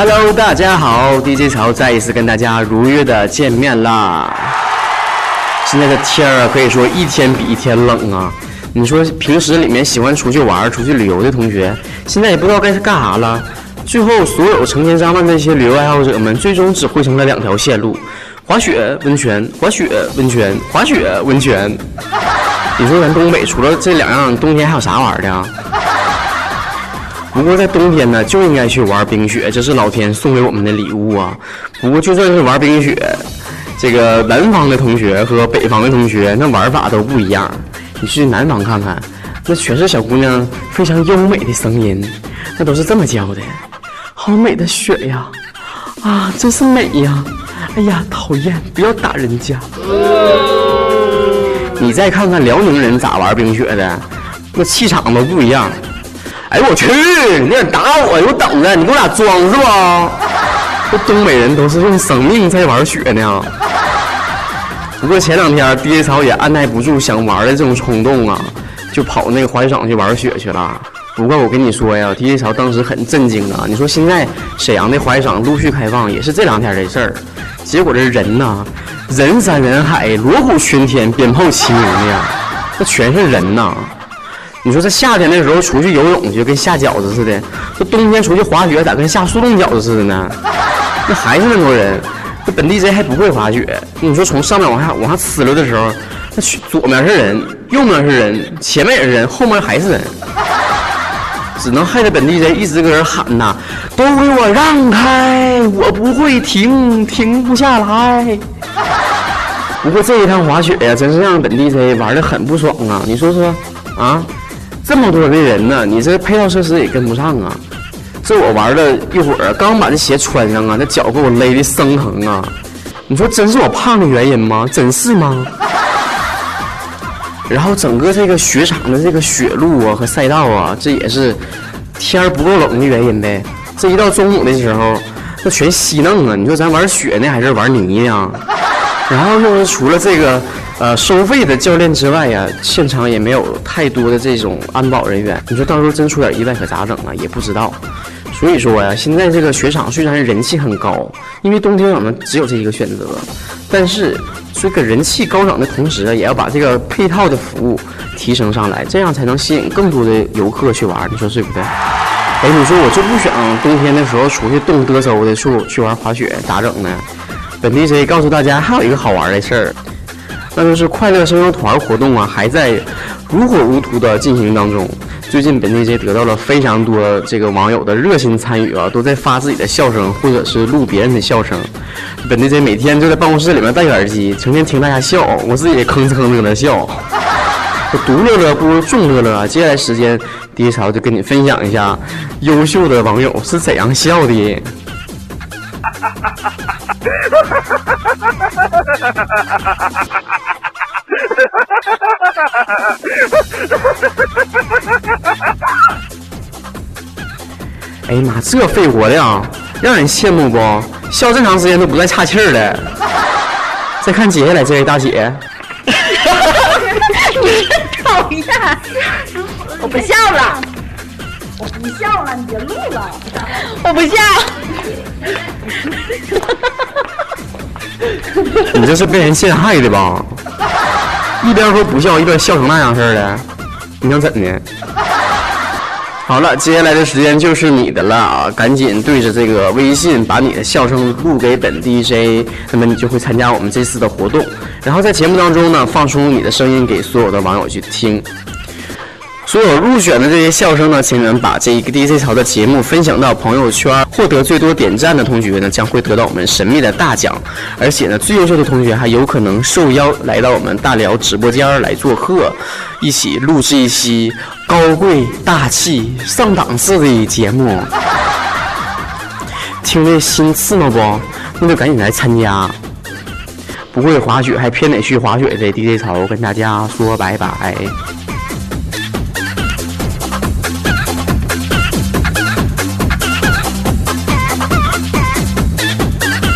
Hello，大家好，DJ 潮再一次跟大家如约的见面啦。现在的天儿啊，可以说一天比一天冷啊。你说平时里面喜欢出去玩、出去旅游的同学，现在也不知道该干啥了。最后，所有成千上万的那些旅游爱好者们，最终只汇成了两条线路：滑雪、温泉；滑雪、温泉；滑雪、温泉。你说咱东北除了这两样，冬天还有啥玩的啊？不过在冬天呢，就应该去玩冰雪，这是老天送给我们的礼物啊。不过就算是玩冰雪，这个南方的同学和北方的同学那玩法都不一样。你去南方看看，那全是小姑娘非常优美的声音，那都是这么叫的。好美的雪呀，啊，真是美呀！哎呀，讨厌，不要打人家。你再看看辽宁人咋玩冰雪的，那气场都不一样。哎我去，你敢打我，给我等着，你给我俩装是吧？这东北人都是用生命在玩雪呢。不过前两天 DJ 潮也按耐不住想玩的这种冲动啊，就跑那个滑雪场去玩雪去了。不过我跟你说呀，DJ 潮当时很震惊啊！你说现在沈阳的滑雪场陆续开放，也是这两天的事儿。结果这人呐，人山人海，锣鼓喧天，鞭炮齐鸣的呀，那全是人呐！你说这夏天的时候出去游泳去，跟下饺子似的；这冬天出去滑雪，咋跟下速冻饺子似的呢？那还是那么多人。这本地人还不会滑雪。你说从上面往下往下呲溜的时候，那左面是人，右面是人，前面也是人，后面还是人。只能害得本地人一直搁这喊呐：“都给我让开！我不会停，停不下来。”不过这一趟滑雪呀，真是让本地人玩的很不爽啊！你说说，啊，这么多的人呢，你这配套设施也跟不上啊！这我玩了一会儿，刚把这鞋穿上啊，那脚给我勒的生疼啊！你说真是我胖的原因吗？真是吗？然后整个这个雪场的这个雪路啊和赛道啊，这也是天儿不够冷的原因呗。这一到中午的时候，那全稀嫩啊！你说咱玩雪呢还是玩泥呢？然后就是除了这个呃收费的教练之外呀，现场也没有太多的这种安保人员。你说到时候真出点意外可咋整啊？也不知道。所以说呀，现在这个雪场虽然人气很高，因为冬天我们只有这一个选择，但是。这个人气高涨的同时啊，也要把这个配套的服务提升上来，这样才能吸引更多的游客去玩。你说对不对？哎，你说我就不想冬天的时候出去冻嘚瑟的去去玩滑雪，咋整呢？本地 J 告诉大家还有一个好玩的事儿，那就是快乐声优团活动啊，还在如火如荼的进行当中。最近本地 J 得到了非常多这个网友的热心参与啊，都在发自己的笑声，或者是录别人的笑声。本地 J 每天就在办公室里面戴个耳机，成天听大家笑，我自己也吭哧吭哧搁那笑。独乐乐不如众乐乐啊！接下来时间，DJ 潮就跟你分享一下优秀的网友是怎样笑的。哎呀妈，这肺活量，让人羡慕不？笑这长时间都不带岔气儿的。再看接下来这位大姐，你讨厌，我不笑了，我不笑了，你别录了，我不笑。你这是被人陷害的吧？一边说不笑，一边笑成那样似的，你想怎的？好了，接下来的时间就是你的了啊！赶紧对着这个微信把你的笑声录给本 DJ，那么你就会参加我们这次的活动。然后在节目当中呢，放出你的声音给所有的网友去听。所有入选的这些笑声呢，请你们把这一个 DJ 潮的节目分享到朋友圈，获得最多点赞的同学呢，将会得到我们神秘的大奖。而且呢，最优秀的同学还有可能受邀来到我们大辽直播间来做客，一起录制一期高贵大气上档次的节目。听着心刺挠不？那就赶紧来参加。不会滑雪还偏得去滑雪的 DJ 潮跟大家说拜拜。